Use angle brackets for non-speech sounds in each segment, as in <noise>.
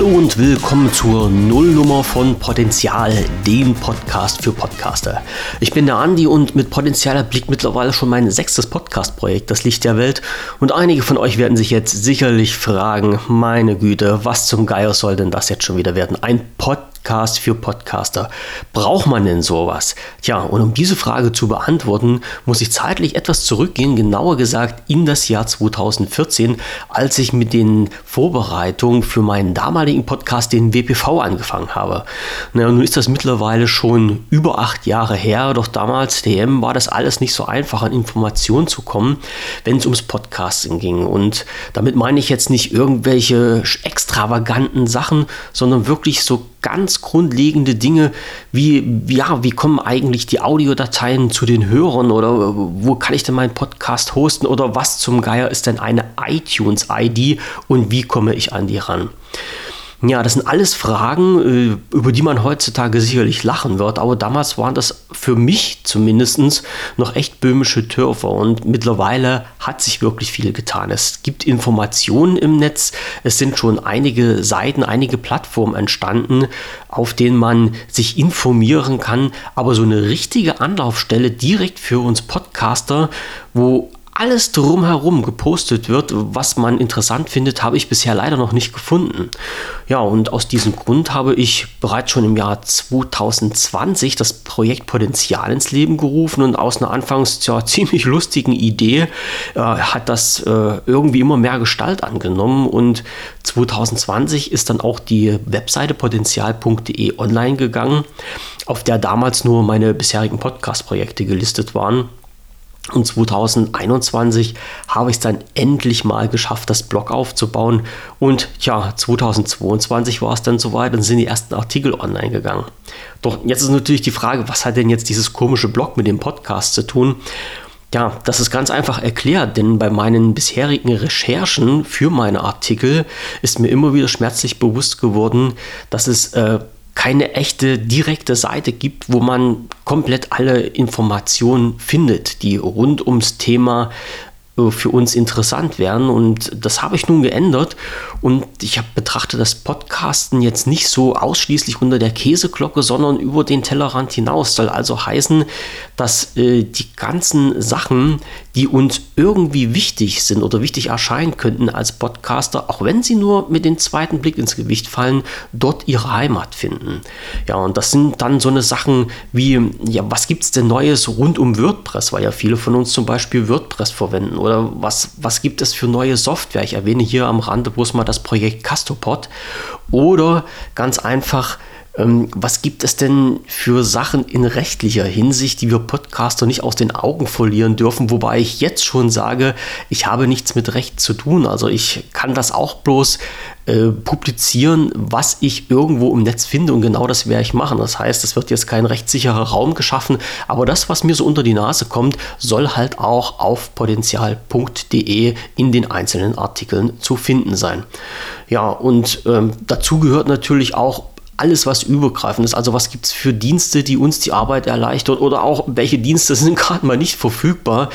Hallo und willkommen zur Nullnummer von Potenzial, dem Podcast für Podcaster. Ich bin der Andi und mit Potenzial erblickt mittlerweile schon mein sechstes Podcast-Projekt, das Licht der Welt. Und einige von euch werden sich jetzt sicherlich fragen, meine Güte, was zum Geier soll denn das jetzt schon wieder werden? Ein Podcast Podcast für Podcaster. Braucht man denn sowas? Tja, und um diese Frage zu beantworten, muss ich zeitlich etwas zurückgehen, genauer gesagt in das Jahr 2014, als ich mit den Vorbereitungen für meinen damaligen Podcast, den WPV, angefangen habe. Na, nun ist das mittlerweile schon über acht Jahre her, doch damals, DM, war das alles nicht so einfach, an Informationen zu kommen, wenn es ums Podcasting ging. Und damit meine ich jetzt nicht irgendwelche extravaganten Sachen, sondern wirklich so ganz grundlegende Dinge wie, ja, wie kommen eigentlich die Audiodateien zu den Hörern oder wo kann ich denn meinen Podcast hosten oder was zum Geier ist denn eine iTunes-ID und wie komme ich an die ran? Ja, das sind alles Fragen, äh, über die man heutzutage sicherlich lachen wird, aber damals waren das für mich zumindest noch echt böhmische Dörfer und mittlerweile hat sich wirklich viel getan. Es gibt Informationen im Netz, es sind schon einige Seiten, einige Plattformen entstanden, auf denen man sich informieren kann, aber so eine richtige Anlaufstelle direkt für uns Podcaster, wo alles drumherum gepostet wird, was man interessant findet, habe ich bisher leider noch nicht gefunden. Ja, und aus diesem Grund habe ich bereits schon im Jahr 2020 das Projekt Potenzial ins Leben gerufen und aus einer anfangs ja, <laughs> ziemlich lustigen Idee äh, hat das äh, irgendwie immer mehr Gestalt angenommen und 2020 ist dann auch die Webseite potenzial.de online gegangen, auf der damals nur meine bisherigen Podcast-Projekte gelistet waren. Und 2021 habe ich es dann endlich mal geschafft, das Blog aufzubauen. Und ja, 2022 war es dann soweit und sind die ersten Artikel online gegangen. Doch jetzt ist natürlich die Frage, was hat denn jetzt dieses komische Blog mit dem Podcast zu tun? Ja, das ist ganz einfach erklärt, denn bei meinen bisherigen Recherchen für meine Artikel ist mir immer wieder schmerzlich bewusst geworden, dass es äh, keine echte direkte Seite gibt, wo man komplett alle Informationen findet, die rund ums Thema äh, für uns interessant wären. Und das habe ich nun geändert. Und ich habe betrachtet das Podcasten jetzt nicht so ausschließlich unter der Käseglocke, sondern über den Tellerrand hinaus. Soll also heißen, dass äh, die ganzen Sachen, die uns irgendwie wichtig sind oder wichtig erscheinen könnten als Podcaster, auch wenn sie nur mit dem zweiten Blick ins Gewicht fallen, dort ihre Heimat finden. Ja, und das sind dann so eine Sachen wie, ja, was gibt es denn Neues rund um WordPress, weil ja viele von uns zum Beispiel WordPress verwenden oder was, was gibt es für neue Software? Ich erwähne hier am Rande bloß mal das Projekt Castopod oder ganz einfach, was gibt es denn für Sachen in rechtlicher Hinsicht, die wir Podcaster nicht aus den Augen verlieren dürfen? Wobei ich jetzt schon sage, ich habe nichts mit Recht zu tun. Also ich kann das auch bloß äh, publizieren, was ich irgendwo im Netz finde und genau das werde ich machen. Das heißt, es wird jetzt kein rechtssicherer Raum geschaffen, aber das, was mir so unter die Nase kommt, soll halt auch auf potenzial.de in den einzelnen Artikeln zu finden sein. Ja, und ähm, dazu gehört natürlich auch alles, was übergreifend ist. Also was gibt es für Dienste, die uns die Arbeit erleichtern oder auch welche Dienste <laughs> sind gerade mal nicht verfügbar,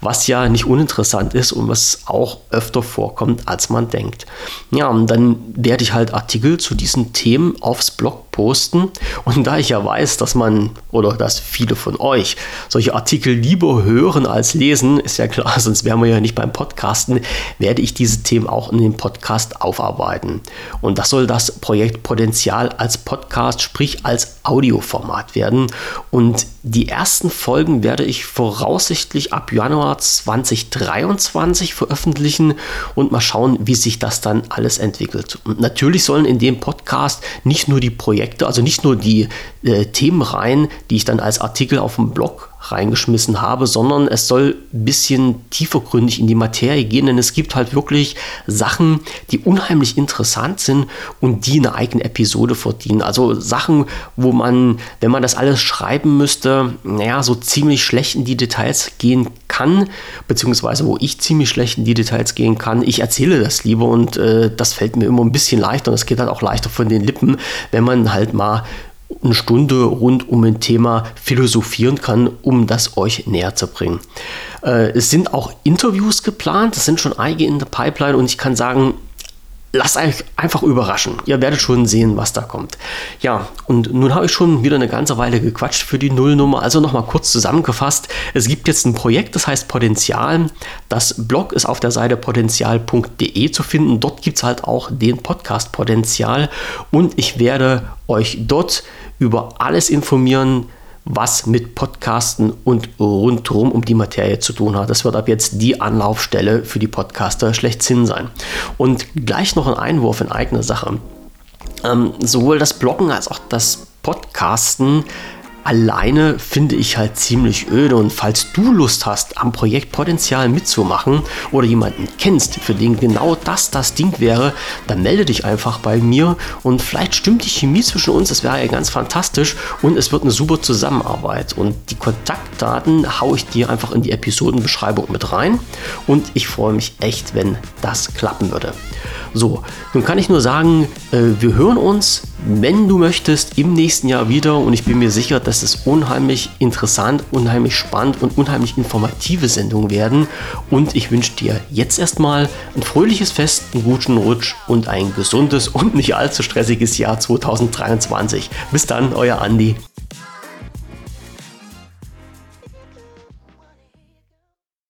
was ja nicht uninteressant ist und was auch öfter vorkommt, als man denkt. Ja, und dann werde ich halt Artikel zu diesen Themen aufs Blog posten. Und da ich ja weiß, dass man oder dass viele von euch solche Artikel lieber hören als lesen, ist ja klar, <laughs> sonst wären wir ja nicht beim Podcasten, werde ich diese Themen auch in dem Podcast aufarbeiten. Und das soll das Projekt Potenzial als Podcast, sprich als Audioformat werden. Und die ersten Folgen werde ich voraussichtlich ab Januar 2023 veröffentlichen und mal schauen, wie sich das dann alles entwickelt. Und natürlich sollen in dem Podcast nicht nur die Projekte also nicht nur die äh, Themenreihen, die ich dann als Artikel auf dem Blog reingeschmissen habe, sondern es soll ein bisschen tiefergründig in die Materie gehen, denn es gibt halt wirklich Sachen, die unheimlich interessant sind und die eine eigene Episode verdienen. Also Sachen, wo man, wenn man das alles schreiben müsste, naja, so ziemlich schlecht in die Details gehen kann, beziehungsweise wo ich ziemlich schlecht in die Details gehen kann. Ich erzähle das lieber und äh, das fällt mir immer ein bisschen leichter und es geht halt auch leichter von den Lippen, wenn man halt mal eine Stunde rund um ein Thema philosophieren kann, um das euch näher zu bringen. Äh, es sind auch Interviews geplant, es sind schon einige in der Pipeline und ich kann sagen, lasst euch einfach überraschen. Ihr werdet schon sehen, was da kommt. Ja, und nun habe ich schon wieder eine ganze Weile gequatscht für die Nullnummer. Also nochmal kurz zusammengefasst. Es gibt jetzt ein Projekt, das heißt Potenzial. Das Blog ist auf der Seite potenzial.de zu finden. Dort gibt es halt auch den Podcast Potenzial. Und ich werde euch dort über alles informieren, was mit Podcasten und rundherum um die Materie zu tun hat. Das wird ab jetzt die Anlaufstelle für die Podcaster schlechthin sein. Und gleich noch ein Einwurf in eigene Sache. Ähm, sowohl das Bloggen als auch das Podcasten alleine finde ich halt ziemlich öde. Und falls du Lust hast, am Projekt Potenzial mitzumachen oder jemanden kennst, für den genau das das Ding wäre, dann melde dich einfach bei mir und vielleicht stimmt die Chemie zwischen uns. Das wäre ja ganz fantastisch und es wird eine super Zusammenarbeit. Und die Kontaktdaten haue ich dir einfach in die Episodenbeschreibung mit rein. Und ich freue mich echt, wenn das klappen würde. So, nun kann ich nur sagen, äh, wir hören uns, wenn du möchtest, im nächsten Jahr wieder und ich bin mir sicher, dass es unheimlich interessant, unheimlich spannend und unheimlich informative Sendungen werden und ich wünsche dir jetzt erstmal ein fröhliches Fest, einen guten Rutsch und ein gesundes und nicht allzu stressiges Jahr 2023. Bis dann, euer Andi.